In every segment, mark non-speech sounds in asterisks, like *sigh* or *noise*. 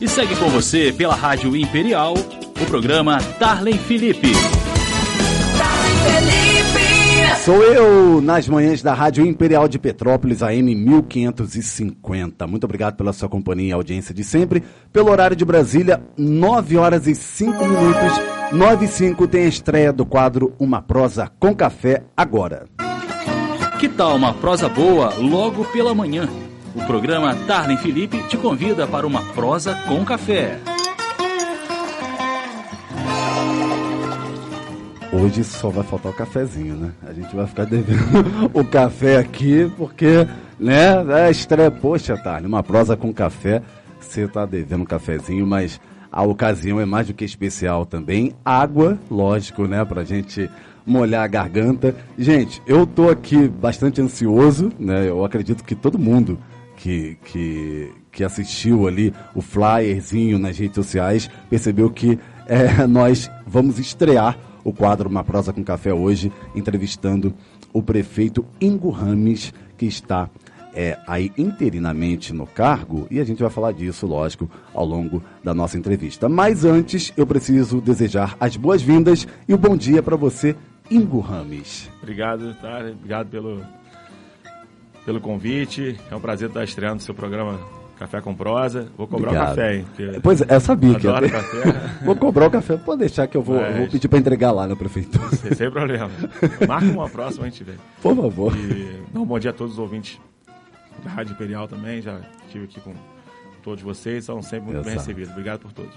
E segue com você pela Rádio Imperial o programa Darlene Felipe. Sou eu nas manhãs da Rádio Imperial de Petrópolis, AM 1550. Muito obrigado pela sua companhia e audiência de sempre. Pelo horário de Brasília, 9 horas e 5 minutos. 9 e 5 tem a estreia do quadro Uma Prosa com Café agora. Que tal uma prosa boa logo pela manhã? O programa Darlene Felipe te convida para uma prosa com café. Hoje só vai faltar o cafezinho, né? A gente vai ficar devendo *laughs* o café aqui, porque, né? É estreia, poxa, Tarne, uma prosa com café. Você tá devendo um cafezinho, mas a ocasião é mais do que especial também. Água, lógico, né? Pra gente molhar a garganta. Gente, eu tô aqui bastante ansioso, né? Eu acredito que todo mundo que, que, que assistiu ali o flyerzinho nas redes sociais percebeu que é, *laughs* nós vamos estrear o quadro Uma Prosa com Café hoje, entrevistando o prefeito Ingo Rames, que está é, aí interinamente no cargo, e a gente vai falar disso, lógico, ao longo da nossa entrevista. Mas antes, eu preciso desejar as boas-vindas e o bom dia para você, Ingo Rames. Obrigado, tá? Obrigado pelo, pelo convite. É um prazer estar estreando o seu programa Café com prosa. Vou cobrar Obrigado. o café, hein? Pois é, eu sabia que ia café. *laughs* vou cobrar o café. Pode deixar que eu vou, Mas... vou pedir para entregar lá na prefeitura. *laughs* Sem, sem problema. Marca uma próxima, a gente vê. Por favor. E um bom dia a todos os ouvintes da Rádio Imperial também. Já estive aqui com todos vocês. São sempre muito Exato. bem recebidos. Obrigado por todos.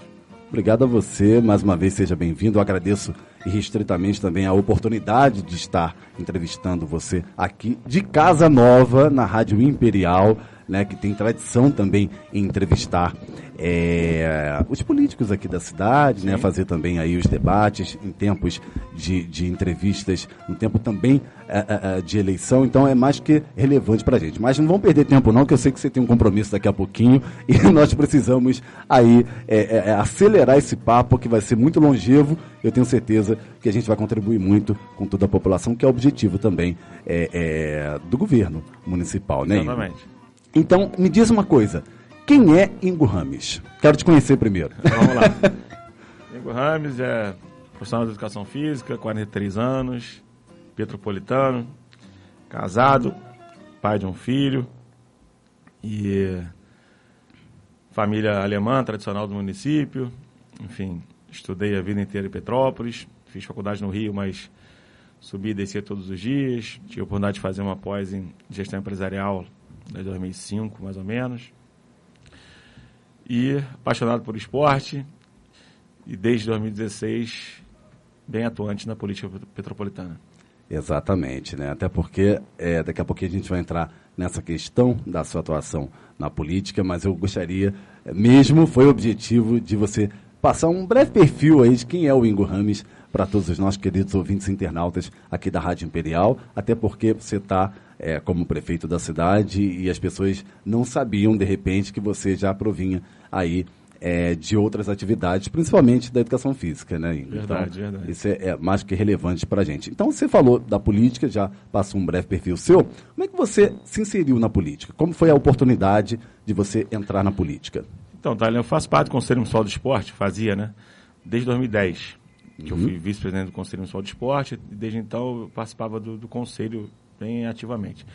Obrigado a você, mais uma vez seja bem-vindo. Agradeço restritamente também a oportunidade de estar entrevistando você aqui de Casa Nova, na Rádio Imperial né, que tem tradição também em entrevistar é, os políticos aqui da cidade, né, fazer também aí os debates em tempos de, de entrevistas, no tempo também é, é, é de eleição, então é mais que relevante para a gente. Mas não vamos perder tempo não, que eu sei que você tem um compromisso daqui a pouquinho *laughs* e nós precisamos aí é, é, acelerar esse papo que vai ser muito longevo. Eu tenho certeza que a gente vai contribuir muito com toda a população, que é o objetivo também do governo municipal, né? Exatamente. Então, me diz uma coisa. Quem é Ingo Rames? Quero te conhecer primeiro. *laughs* Vamos lá. *laughs* Ingo Rames é profissional de educação física, 43 anos, petropolitano, casado, pai de um filho e família alemã tradicional do município. Enfim, estudei a vida inteira em Petrópolis, fiz faculdade no Rio, mas subi e descia todos os dias. Tive a oportunidade de fazer uma pós em gestão empresarial desde 2005 mais ou menos. E apaixonado por esporte e desde 2016 bem atuante na política petropolitana. Exatamente, né? Até porque é, daqui a pouquinho a gente vai entrar nessa questão da sua atuação na política, mas eu gostaria, mesmo foi o objetivo de você passar um breve perfil aí de quem é o Ingo Rames para todos os nossos queridos ouvintes internautas aqui da Rádio Imperial, até porque você está é, como prefeito da cidade e as pessoas não sabiam, de repente, que você já provinha aí é, de outras atividades, principalmente da educação física, né, Ingrid? Verdade, então, verdade. Isso é, é, mais que relevante para a gente. Então, você falou da política, já passou um breve perfil seu. Como é que você se inseriu na política? Como foi a oportunidade de você entrar na política? Então, Thalia, eu faço parte do Conselho Municipal do Esporte, fazia, né? Desde 2010, que uhum. eu fui vice-presidente do Conselho Municipal do Esporte, e desde então eu participava do, do Conselho ativamente.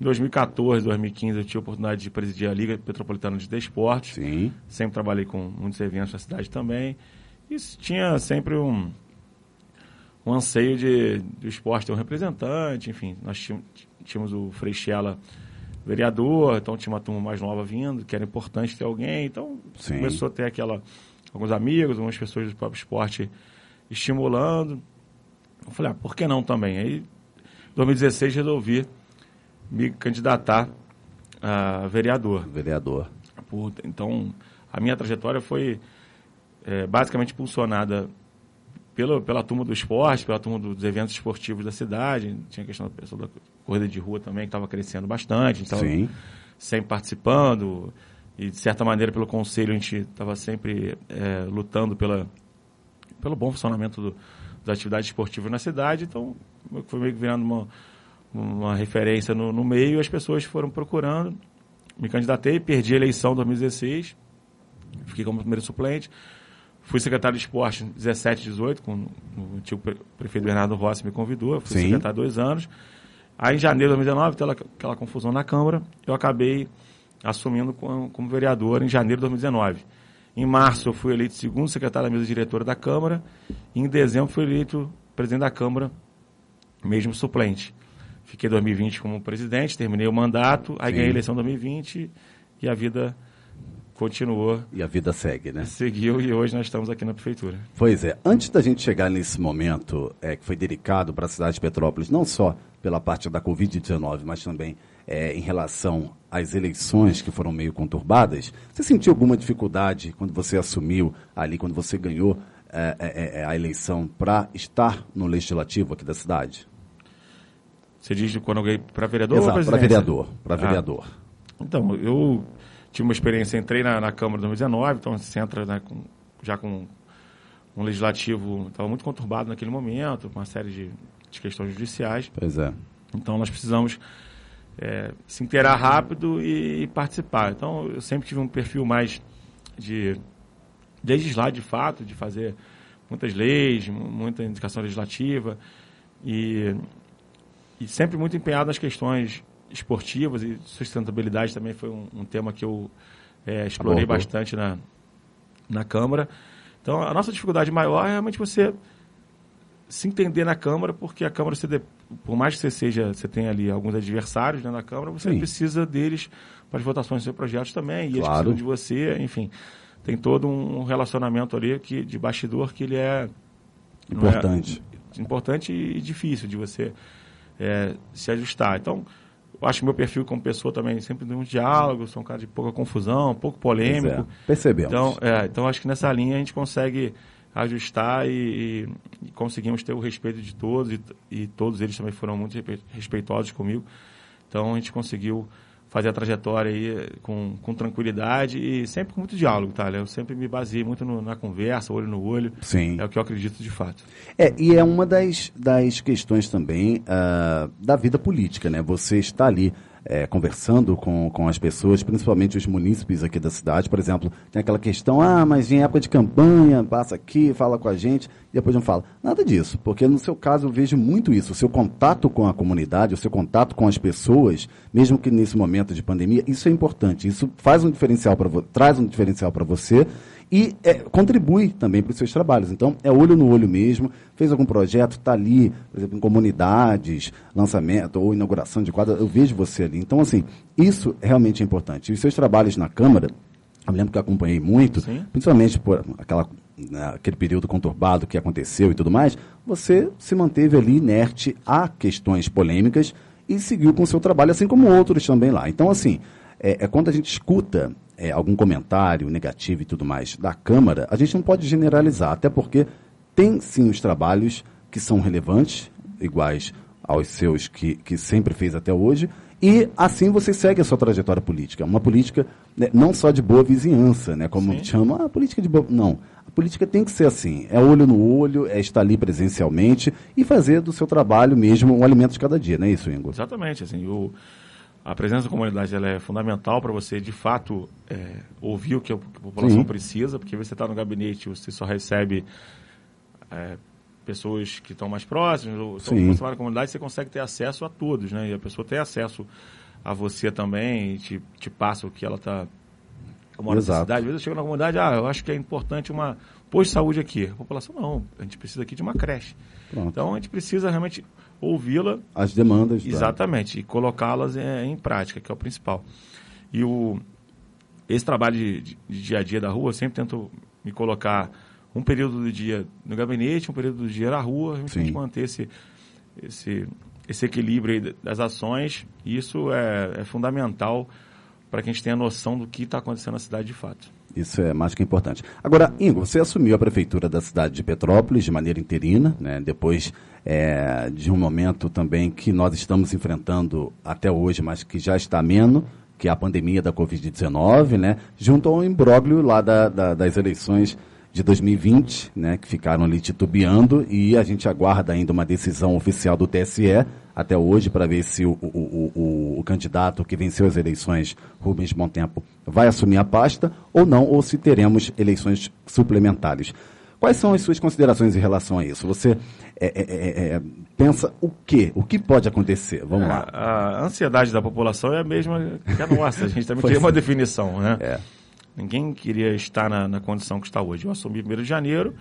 Em 2014, 2015, eu tive a oportunidade de presidir a Liga Petropolitana de Desportos. Sim. Sempre trabalhei com muitos eventos na cidade também. E tinha sempre um, um anseio de, do esporte ter um representante, enfim. Nós tínhamos, tínhamos o Freixela vereador, então tinha uma turma mais nova vindo, que era importante ter alguém. Então Sim. começou a ter aquela alguns amigos, algumas pessoas do próprio esporte estimulando. Eu falei, ah, por que não também? Aí 2016 resolvi me candidatar a vereador. Vereador. Por, então, a minha trajetória foi é, basicamente impulsionada pela, pela turma do esporte, pela turma dos eventos esportivos da cidade. Tinha a questão da, da corrida de rua também, que estava crescendo bastante. Então, Sim. sempre participando. E, de certa maneira, pelo conselho, a gente estava sempre é, lutando pela, pelo bom funcionamento do, das atividades esportivas na cidade. Então, foi meio que virando uma, uma referência no, no meio, as pessoas foram procurando. Me candidatei, perdi a eleição em 2016. fiquei como primeiro suplente. Fui secretário de esporte 17, 18, com o antigo prefeito Bernardo Rossi me convidou. Fui Sim. secretário dois anos. Aí em janeiro de 2019, teve aquela, aquela confusão na Câmara, eu acabei assumindo como, como vereador em janeiro de 2019. Em março eu fui eleito segundo secretário da mesa diretora da Câmara. E em dezembro fui eleito presidente da Câmara, mesmo suplente. Fiquei 2020 como presidente, terminei o mandato, aí Sim. ganhei a eleição 2020 e a vida continuou. E a vida segue, né? Seguiu e hoje nós estamos aqui na prefeitura. Pois é. Antes da gente chegar nesse momento é, que foi dedicado para a cidade de Petrópolis, não só pela parte da Covid-19, mas também é, em relação às eleições que foram meio conturbadas, você sentiu alguma dificuldade quando você assumiu ali, quando você ganhou é, é, é a eleição para estar no legislativo aqui da cidade? Você diz quando ganhei para vereador Exato, para vereador. Para ah, vereador. Então, eu tive uma experiência, entrei na, na Câmara em 2019, então você entra né, com, já com um legislativo, estava muito conturbado naquele momento, com uma série de, de, questões judiciais. Pois é. Então nós precisamos é, se inteirar rápido e, e, participar. Então eu sempre tive um perfil mais de legislar de fato, de fazer muitas leis, muita indicação legislativa e, e sempre muito empenhado nas questões esportivas e sustentabilidade também foi um, um tema que eu é, explorei Abordou. bastante na, na Câmara. Então, a nossa dificuldade maior é realmente você se entender na Câmara, porque a Câmara, você, por mais que você seja, você tenha ali alguns adversários né, na Câmara, você Sim. precisa deles para as votações dos seus projetos também, e claro. eles precisam de você, enfim. Tem todo um relacionamento ali que, de bastidor que ele é... Importante. É, importante e difícil de você é, se ajustar. Então, eu acho que meu perfil como pessoa também sempre de um diálogo, sou um cara de pouca confusão, pouco polêmico. É, percebemos. Então, é, então acho que nessa linha a gente consegue ajustar e, e, conseguimos ter o respeito de todos e, e, todos eles também foram muito respeitosos comigo. Então a gente conseguiu fazer a trajetória aí com, com tranquilidade e sempre com muito diálogo, tá? Eu sempre me baseei muito no, na conversa, olho no olho. Sim. É o que eu acredito de fato. É, e é uma das, das questões também uh, da vida política, né? Você está ali é, conversando com, com as pessoas, principalmente os munícipes aqui da cidade, por exemplo, tem aquela questão, ah, mas em época de campanha, passa aqui, fala com a gente, e depois não fala. Nada disso, porque no seu caso eu vejo muito isso, o seu contato com a comunidade, o seu contato com as pessoas, mesmo que nesse momento de pandemia, isso é importante, isso faz um diferencial para traz um diferencial para você e é, contribui também para os seus trabalhos. Então, é olho no olho mesmo. Fez algum projeto, está ali, por exemplo, em comunidades, lançamento ou inauguração de quadra, eu vejo você ali. Então, assim, isso realmente é importante. E os seus trabalhos na Câmara, eu lembro que eu acompanhei muito, Sim. principalmente por aquela, né, aquele período conturbado que aconteceu e tudo mais, você se manteve ali inerte a questões polêmicas e seguiu com o seu trabalho, assim como outros também lá. Então, assim, é, é quando a gente escuta é, algum comentário negativo e tudo mais da Câmara, a gente não pode generalizar, até porque tem sim os trabalhos que são relevantes, iguais aos seus que, que sempre fez até hoje, e assim você segue a sua trajetória política. Uma política né, não só de boa vizinhança, né, como Sim. chama, a política de boa. Não. A política tem que ser assim: é olho no olho, é estar ali presencialmente e fazer do seu trabalho mesmo um alimento de cada dia, não é isso, Ingo? Exatamente. Assim, o, a presença da comunidade ela é fundamental para você, de fato, é, ouvir o que a população Sim. precisa, porque você está no gabinete, você só recebe é, pessoas que estão mais próximas, ou vai na comunidade, você consegue ter acesso a todos, né? E a pessoa tem acesso a você também, e te, te passa o que ela está... Mora Exato. na cidade, às vezes eu chego na comunidade, ah, eu acho que é importante uma posto de saúde aqui. A população, não, a gente precisa aqui de uma creche. Pronto. Então, a gente precisa realmente ouvi-la. As demandas. Exatamente, tá. e colocá-las em, em, prática, que é o principal. E o, esse trabalho de, de, de, dia a dia da rua, eu sempre tento me colocar um período do dia no gabinete, um período do dia na rua, a gente manter esse, esse, esse equilíbrio das ações. E isso é, é fundamental para que a gente tenha noção do que está acontecendo na cidade de fato. Isso é mais que importante. Agora, Ingo, você assumiu a prefeitura da cidade de Petrópolis de maneira interina, né? depois é, de um momento também que nós estamos enfrentando até hoje, mas que já está menos, que é a pandemia da Covid-19, né? junto ao imbróglio lá da, da, das eleições de 2020, né, que ficaram ali titubeando e a gente aguarda ainda uma decisão oficial do TSE até hoje para ver se o, o, o, o, candidato que venceu as eleições, Rubens Montempo, vai assumir a pasta ou não, ou se teremos eleições suplementares. Quais são as suas considerações em relação a isso? Você é, é, é, é pensa o quê? O que pode acontecer? Vamos lá. A, ansiedade da população é a mesma que a nossa. A gente também tem uma definição, né? É. Ninguém queria estar na, na, condição que está hoje. Eu assumi 1 de janeiro,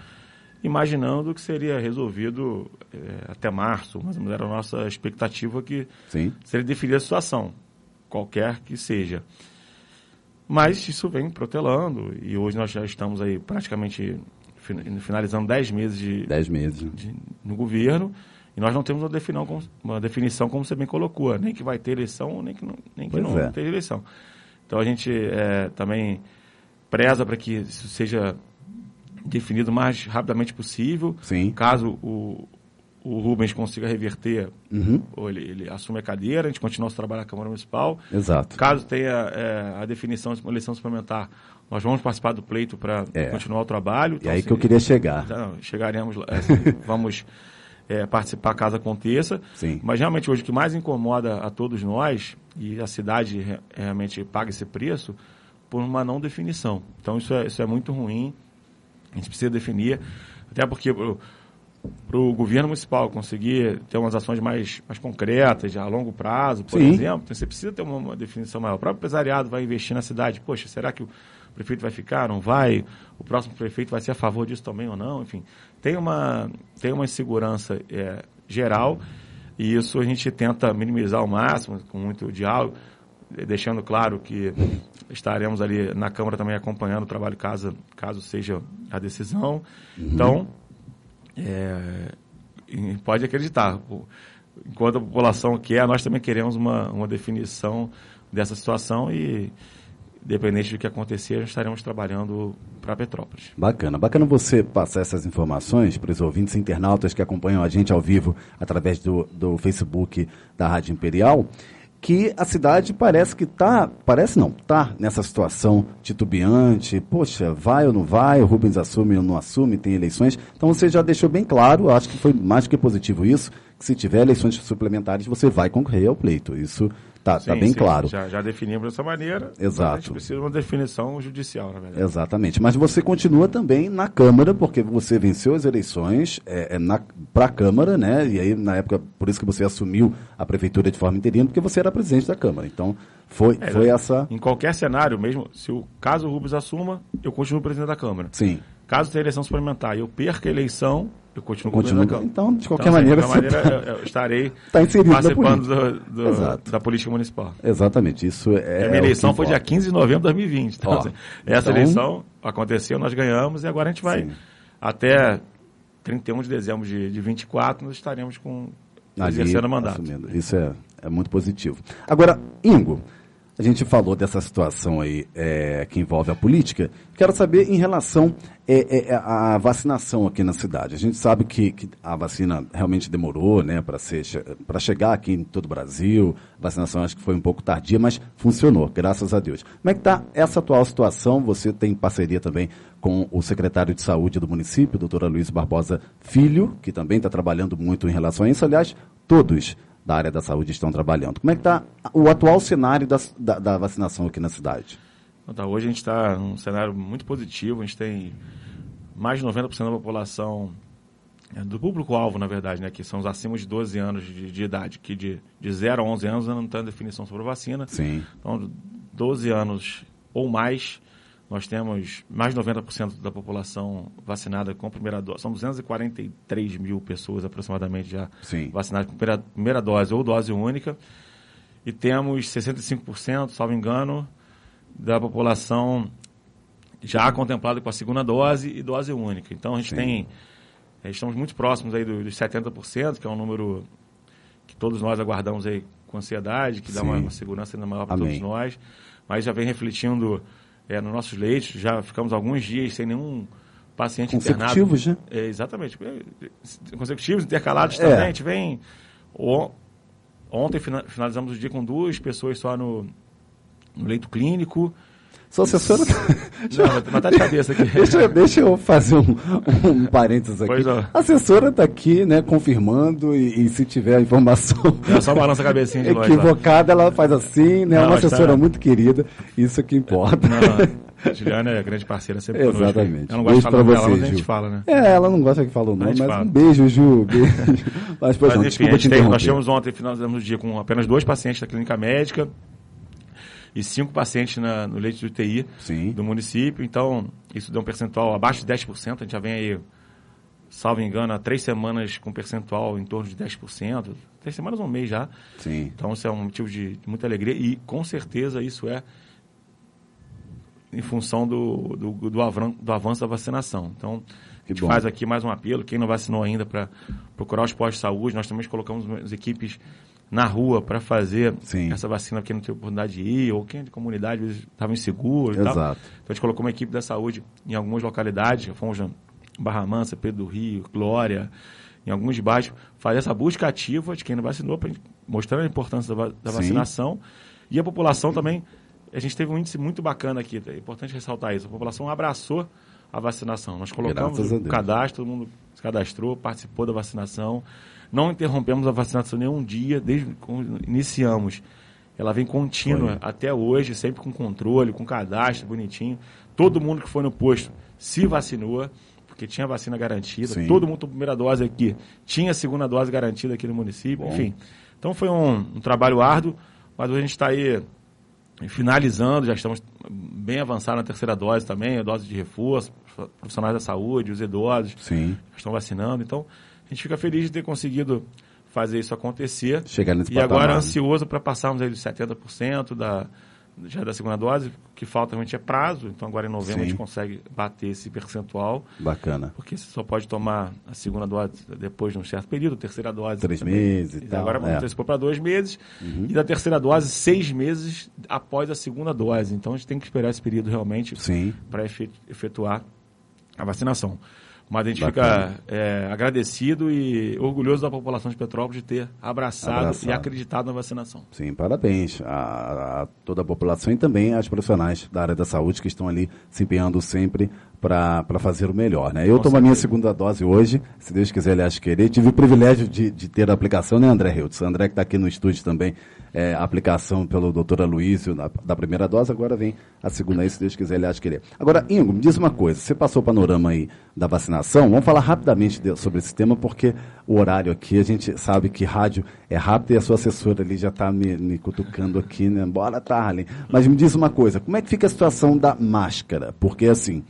imaginando que seria resolvido é, até março, mas era a nossa expectativa que Sim. seria definida a situação, qualquer que seja. Mas isso vem protelando e hoje nós já estamos aí praticamente finalizando 10 meses de, dez meses de, no governo e nós não temos uma definição, uma definição como você bem colocou, nem que vai ter eleição, nem que não, nem que não é. ter eleição. Então a gente é, também preza para que isso seja definido o mais rapidamente possível. Sim. Caso o, o Rubens consiga reverter, uhum. ou ele, ele assume a cadeira, a gente continua a trabalhar na Câmara Municipal. Exato. Caso tenha é, a definição de uma eleição suplementar, nós vamos participar do pleito para é. continuar o trabalho. Então, e aí que eu queria chegar. Então, chegaremos lá. Assim, *laughs* vamos é, participar caso aconteça. Sim. Mas realmente hoje o que mais incomoda a todos nós, e a cidade realmente paga esse preço, por uma não definição. Então isso é, isso é muito ruim. A gente precisa definir, até porque para o governo municipal conseguir ter umas ações mais, mais concretas, a longo prazo, por Sim. exemplo, você precisa ter uma, uma, definição maior. O próprio empresariado vai investir na cidade. Poxa, será que o prefeito vai ficar? Não vai? O próximo prefeito vai ser a favor disso também ou não? Enfim, tem uma, tem uma insegurança é, geral e isso a gente tenta minimizar ao máximo, com muito diálogo, deixando claro que estaremos ali na Câmara também acompanhando o trabalho caso, caso seja a decisão. Uhum. Então, é, pode acreditar, enquanto a população quer, nós também queremos uma, uma definição dessa situação e, independente do que acontecer, estaremos trabalhando para Petrópolis. Bacana. Bacana você passar essas informações para os ouvintes internautas que acompanham a gente ao vivo através do, do Facebook da Rádio Imperial que a cidade parece que está, parece não, está nessa situação titubeante, poxa, vai ou não vai, o Rubens assume ou não assume, tem eleições. Então você já deixou bem claro, acho que foi mais do que positivo isso, que se tiver eleições suplementares você vai concorrer ao pleito. Isso Tá, tá bem sim, claro. Já, já definimos dessa maneira. Exato. A gente precisa de uma definição judicial, na verdade. Exatamente. Mas você continua também na Câmara, porque você venceu as eleições é, é para a Câmara, né? E aí, na época, por isso que você assumiu a prefeitura de forma interina, porque você era presidente da Câmara. Então, foi, É, foi essa. Em qualquer cenário, mesmo se o caso Rubens assuma, eu continuo presidente da Câmara. Sim. Caso tenha eleição suplementar e eu perca a eleição, eu continuo da Câmara. então, de qualquer assim, maneira, de qualquer maneira, eu, eu estarei Tá inserido na participando do- do- da política municipal. Exatamente. Isso é. a é minha o eleição foi dia importa. 15 de novembro de 2020. Então, Ó, assim, essa então- eleição aconteceu, nós ganhamos e agora a gente vai Sim. até 31 de dezembro de, de 24, nós estaremos com Ali, exercendo o mandato. assumindo. Isso é, é muito positivo. Agora, Ingo, a gente falou dessa situação aí é, que envolve a política. Quero saber em relação é, é, à vacinação aqui na cidade. A gente sabe que, que a vacina realmente demorou né, para para chegar aqui em todo o Brasil. A vacinação acho que foi um pouco tardia, mas funcionou, graças a Deus. Como é que está essa atual situação? Você tem parceria também com o secretário de saúde do município, doutora Luiz Barbosa Filho, que também está trabalhando muito em relação a isso. Aliás, todos da área da saúde estão trabalhando. Como é que está o atual cenário das- da, da vacinação aqui na cidade? Então, hoje a gente está num cenário muito positivo, a gente tem mais de 90% da população, é, do público-alvo, na verdade, né, que são os acima de 12 anos de, de idade, que de, de 0 a 11 anos não tem definição sobre a vacina. Sim. Então, 12 anos ou mais, nós temos mais de 90% da população vacinada com primeira dose. São 243 mil pessoas aproximadamente já Sim. vacinadas com primeira, primeira dose ou dose única. E temos 65%, salvo engano, da população já contemplada com a segunda dose e dose única. Então a gente Sim. tem. eh, Estamos muito próximos aí do- dos 70%, que é um número que todos nós aguardamos aí com ansiedade, que dá uma, uma segurança ainda maior para todos nós. Mas já vem refletindo eh, nos nossos leitos, já ficamos alguns dias sem nenhum paciente internado. Consecutivos, né? É, exatamente. É, Consecutivos, intercalados É. também. A gente vem. o- Ontem fina- finalizamos o dia com duas pessoas só no, no leito clínico. Sua assessora. Não, mas tá de cabeça aqui. *laughs* deixa, deixa eu fazer um, um parênteses aqui. A assessora está aqui, né, confirmando e, e, se tiver a informação. É só balança a cabecinha de Equivocada, ela faz assim, né? Não, uma assessora tá... muito querida, isso que importa. Não, a Juliana é grande parceira sempre Exatamente. Ela não gosta beijo de falar você, dela, a gente fala, né? É, ela não gosta que fala o nome, mas fala. um beijo, Ju. Beijo. *laughs* Mas, pois mas, não, enfim, desculpa te tem, Nós tivemos ontem, finalizamos o dia com apenas dois pacientes da clínica médica e cinco pacientes na, no leite de UTI Sim. do município. Então, isso deu um percentual abaixo de 10%. A gente já vem aí, salvo engano, há três semanas com percentual em torno de 10%. Três semanas ou um mês já. Sim. Então, isso é um motivo de, de muita alegria. E, com certeza, isso é em função do, do, do, avan, do avanço da vacinação. Então, a gente faz aqui mais um apelo. Quem não vacinou ainda para procurar os postos de saúde, nós também colocamos as equipes na rua para fazer Sim. essa vacina porque não teve oportunidade de ir, ou quem é de comunidade estava inseguro e Exato. tal. Então a gente colocou uma equipe da saúde em algumas localidades, na Barra Mansa, Pedro do Rio, Glória, em alguns bairros, fazer essa busca ativa de quem não vacinou, pra, mostrando a importância da, da vacinação. E a população também, a gente teve um índice muito bacana aqui, é importante ressaltar isso, a população abraçou a vacinação. Nós colocamos o cadastro, todo mundo se cadastrou, participou da vacinação. Não interrompemos a vacinação nenhum dia, desde que iniciamos. Ela vem contínua até hoje, sempre com controle, com cadastro bonitinho. Todo mundo que foi no posto se vacinou, porque tinha vacina garantida. Sim. Todo mundo com primeira dose aqui tinha segunda dose garantida aqui no município. Bom. Enfim, então foi um, um trabalho árduo, mas hoje a gente está aí finalizando, já estamos bem avançados na terceira dose também, a dose de reforço, profissionais da saúde, os idosos Sim. estão vacinando. Então, a gente fica feliz de ter conseguido fazer isso acontecer. Chegar nesse E patamar, agora né? ansioso para passarmos aí dos 70% da, já da segunda dose. O que falta realmente é prazo. Então agora em novembro Sim. a gente consegue bater esse percentual. Bacana. Porque você só pode tomar a segunda dose depois de um certo período, a terceira dose. Três também. meses e, e tal. Agora vamos é. antecipar para dois meses. Uhum. E da terceira dose, seis meses após a segunda dose. Então a gente tem que esperar esse período realmente para efetuar a vacinação. Mas a gente Bacana. fica é, agradecido e orgulhoso da população de Petrópolis de ter abraçado, abraçado. e acreditado na vacinação. Sim, parabéns a, a, toda a população e também às profissionais da área da saúde que estão ali se empenhando sempre para fazer o melhor. Né? Eu tomo a minha segunda dose hoje, se Deus quiser, aliás, querer. Tive o privilégio de, de ter a aplicação, né, André Reutz? André que está aqui no estúdio também é, a aplicação pelo doutor Aloysio da, da, primeira dose, agora vem a segunda aí, se Deus quiser, ele acha querer. Agora, Ingo, me diz uma coisa, você passou o panorama aí da vacinação, vamos falar rapidamente de, sobre esse tema, porque o horário aqui, a gente sabe que rádio é rápido e a sua assessora ali já está me, me cutucando aqui, né? Bora, Tarlen. Mas me diz uma coisa, como é que fica a situação da máscara? Porque, assim,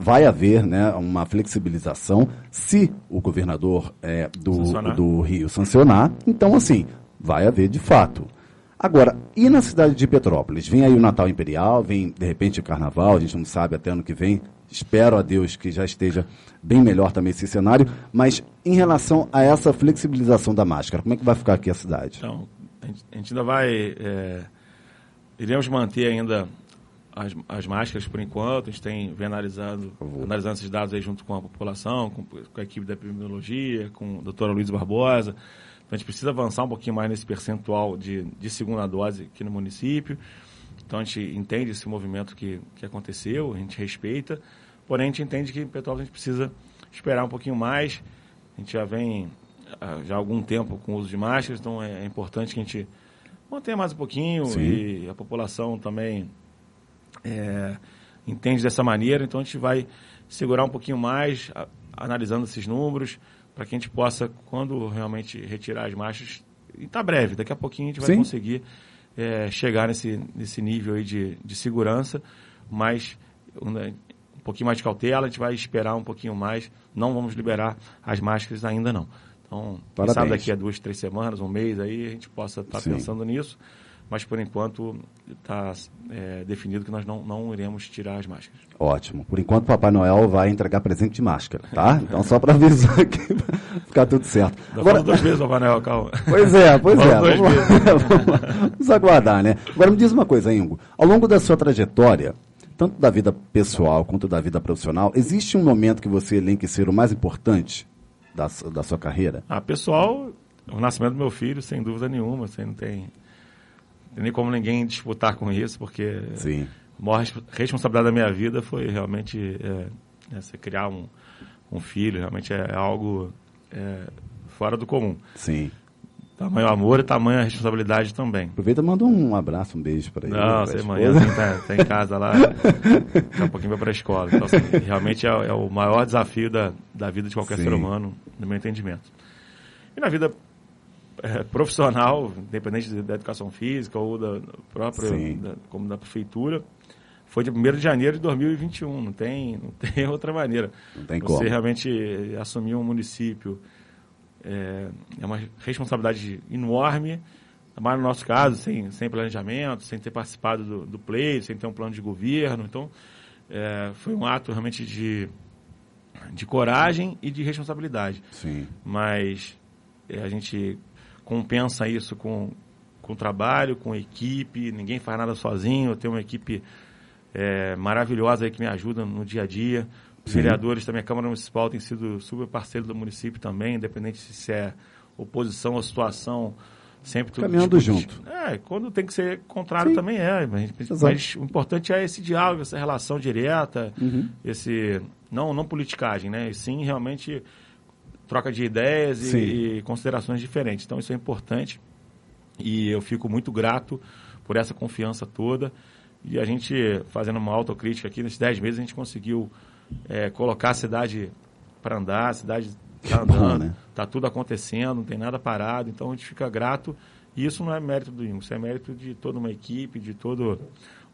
vai haver né, uma flexibilização se o governador é, do, do Rio sancionar. Então, assim, vai haver de fato. Agora, e na cidade de Petrópolis? Vem aí o Natal Imperial, vem de repente o Carnaval, a gente não sabe até ano que vem. Espero a Deus que já esteja bem melhor também esse cenário. Mas em relação a essa flexibilização da máscara, como é que vai ficar aqui a cidade? Então, a gente, ainda vai. É, iremos manter ainda as, as, máscaras por enquanto. A gente tem vem analisando, analisando esses dados aí junto com a população, com, com a equipe da epidemiologia, com a doutora Luiz Barbosa. Então, a gente precisa avançar um pouquinho mais nesse percentual de, de segunda dose aqui no município. Então, a gente entende esse movimento que, que aconteceu, a gente respeita, porém, a gente entende que em Petrópolis a gente precisa esperar um pouquinho mais. A gente já vem ah, já há algum tempo com o uso de máscaras, então é, é importante que a gente mantenha mais um pouquinho Sim. e a população também é, entende dessa maneira, então a gente vai segurar um pouquinho mais, a, analisando esses números, para que a gente possa, quando realmente retirar as marchas, e está breve, daqui a pouquinho a gente vai Sim. conseguir é, chegar nesse, nesse nível aí de, de segurança, mas um, um pouquinho mais de cautela, a gente vai esperar um pouquinho mais, não vamos liberar as máscaras ainda não. Então, quem sabe daqui a duas, três semanas, um mês aí, a gente possa estar tá pensando nisso mas por enquanto está é, definido que nós não, não iremos tirar as máscaras. Ótimo. Por enquanto, Papai Noel vai entregar presente de máscara, tá? *laughs* Então, só para avisar aqui, *laughs* ficar tudo certo. Agora, duas vezes, Papai Noel, calma. *laughs* Pois é, pois é. Vamos, vamos, vamos aguardar, né? Agora, me diz uma coisa, Ingo. Ao longo da sua trajetória, tanto da vida pessoal quanto da vida profissional, existe um momento que você elenque ser o mais importante da, da sua carreira? Ah, pessoal, o nascimento do meu filho, sem dúvida nenhuma, você não tem tem nem como ninguém disputar com isso, porque Sim. a maior responsabilidade da minha vida foi realmente é, é, você criar um, um filho, realmente é, algo é, fora do comum. Sim. Tamanho amor e tamanho responsabilidade também. Aproveita e manda um abraço, um beijo para ele. Não, você amanhã tá, tá, em casa lá, daqui a pouquinho vai para a escola. Então, assim, realmente é, é, o maior desafio da, da vida de qualquer Sim. ser humano, no meu entendimento. E na vida é, profissional, independente da educação física ou da própria, da, como da prefeitura, foi de 1 de janeiro de 2021. Não tem, não *laughs* tem outra maneira. Não tem Você como. realmente assumir um município é, é uma responsabilidade enorme, mas no nosso caso, sem, sem planejamento, sem ter participado do, do play, sem ter um plano de governo. Então, é, foi um ato realmente de, de coragem e de responsabilidade. Sim. Mas é, a gente compensa isso com, com trabalho, com equipe, ninguém faz nada sozinho, eu tenho uma equipe é, maravilhosa aí que me ajuda no dia a dia. Os Sim. vereadores da minha Câmara Municipal têm sido super parceiro do município também, independente se é oposição ou situação, sempre tudo Caminhando junto. É, quando tem que ser contrário Sim. também é. Mas, mas, o importante é esse diálogo, essa relação direta, uhum. esse não não politicagem, né? E sim realmente troca de ideias e, e, considerações diferentes. Então isso é importante e eu fico muito grato por essa confiança toda. E a gente, fazendo uma autocrítica aqui, nesses 10 meses a gente conseguiu é, colocar a cidade para andar, a cidade está andando, está né? tudo acontecendo, não tem nada parado, então a gente fica grato. E isso não é mérito do INCO, isso é mérito de toda uma equipe, de todo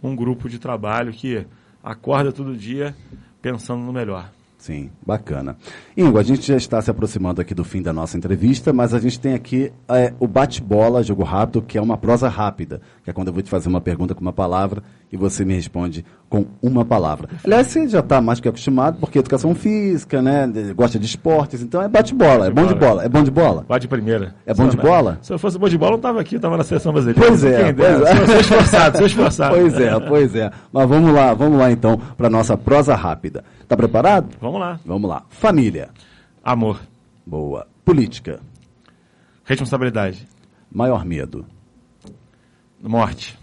um grupo de trabalho que acorda todo dia pensando no melhor. Sim, bacana. Ingo, a gente já está se aproximando aqui do fim da nossa entrevista, mas a gente tem aqui é, o bate-bola, jogo rápido, que é uma prosa rápida, que é quando eu vou te fazer uma pergunta com uma palavra e você me responde com uma palavra. Aliás, você já está mais que acostumado, porque é educação física, né? Gosta de esportes, então é bate-bola, é bom de bola. É bom de bola? Bate primeira. É bom de bola? Se eu fosse bom de bola, eu não estava aqui, eu estava na seleção brasileira. Pois é, pois é. Sou esforçado, sou *laughs* esforçado. Pois é, pois é. Mas vamos lá, vamos lá então para nossa prosa rápida. Tá preparado? Vamos lá. Vamos lá. Família. Amor. Boa. Política. Responsabilidade. Maior medo. Morte.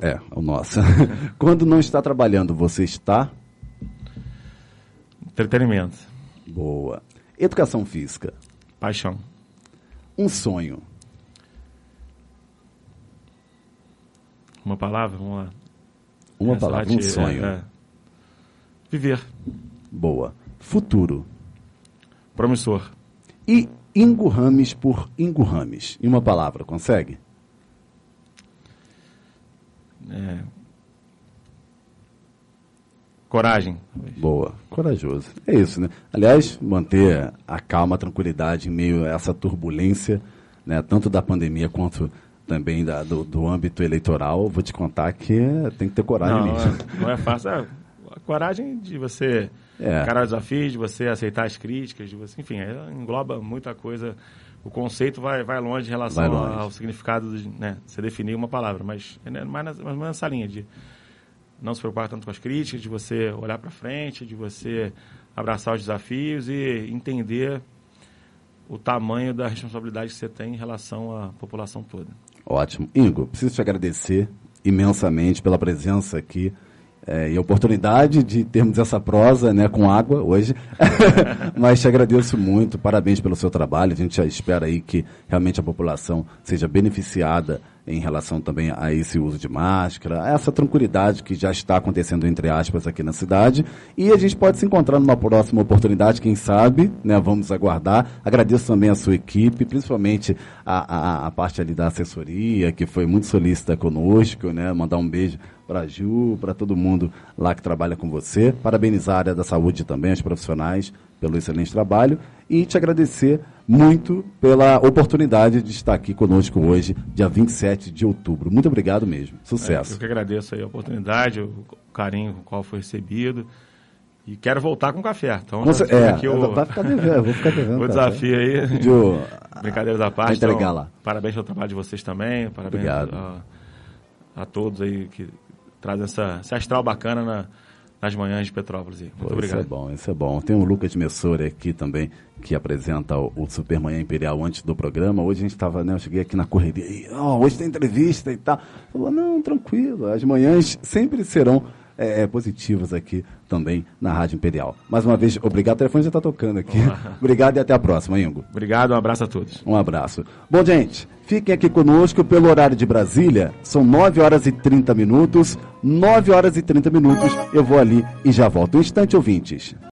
É, o nosso. *laughs* Quando não está trabalhando, você está? Entretenimento. Boa. Educação física. Paixão. Um sonho. Uma palavra? Vamos lá. Uma Essa palavra, um sonho. É, é. Viver. Boa. Futuro. Promissor. E Ingo Rames por Ingo Rames. Em uma palavra, consegue? É... Coragem. Boa, corajoso. É isso, né? Aliás, manter a calma, a tranquilidade em meio a essa turbulência, né, tanto da pandemia quanto também da, do, do âmbito eleitoral, vou te contar que tem que ter coragem não, mesmo. É, não é fácil. É, a coragem de você é. encarar os desafios, de você aceitar as críticas, de você, enfim, é, engloba muita coisa. O conceito vai, vai longe em relação longe. Ao, significado de né, você definir uma palavra, mas é mais, mais menos nessa linha de não se preocupar tanto com as críticas, de você olhar para frente, de você abraçar os desafios e entender o tamanho da responsabilidade que você tem em relação à população toda. Ótimo. Ingo, preciso te agradecer imensamente pela presença aqui é, e a oportunidade de termos essa prosa né, com água hoje. *laughs* Mas te agradeço muito, parabéns pelo seu trabalho. A gente já espera aí que realmente a população seja beneficiada em relação também a esse uso de máscara, essa tranquilidade que já está acontecendo, entre aspas, aqui na cidade. E a gente pode se encontrar numa próxima oportunidade, quem sabe, né? Vamos aguardar. Agradeço também a sua equipe, principalmente a, a, a parte ali da assessoria, que foi muito solícita conosco, né? Mandar um beijo para a Ju, para todo mundo lá que trabalha com você. Parabenizar a área da saúde também, os profissionais, pelo excelente trabalho. E te agradecer muito pela oportunidade de estar aqui conosco hoje, dia 27 de outubro. Muito obrigado mesmo. Sucesso. É, eu que agradeço a oportunidade, o carinho com o qual foi recebido. E quero voltar com café. Então, com é, aqui o... vai ficar devendo, vou ficar devendo. *laughs* o desafio aí. De, Brincadeiras à parte. Entregar então, lá. Parabéns pelo trabalho de vocês também. Parabéns Obrigado. A, a todos aí que trazem essa, esse astral bacana na, nas manhãs de Petrópolis. Muito Pô, obrigado. Isso é bom, isso é bom. Tem o Lucas Messori aqui também, que apresenta o, o Supermanhã Imperial antes do programa. Hoje a gente estava, né? Eu cheguei aqui na correria e, ó, hoje tem entrevista e tal. Falou, não, tranquilo, as manhãs sempre serão é, positivas aqui também na Rádio Imperial. Mais uma vez, obrigado. O telefone já está tocando aqui. *laughs* obrigado e até a próxima, Ingo. Obrigado, um abraço a todos. Um abraço. Bom, gente, fiquem aqui conosco pelo horário de Brasília. São 9 horas e 30 minutos. 9 horas e 30 minutos. Eu vou ali e já volto. Um instante, ouvintes.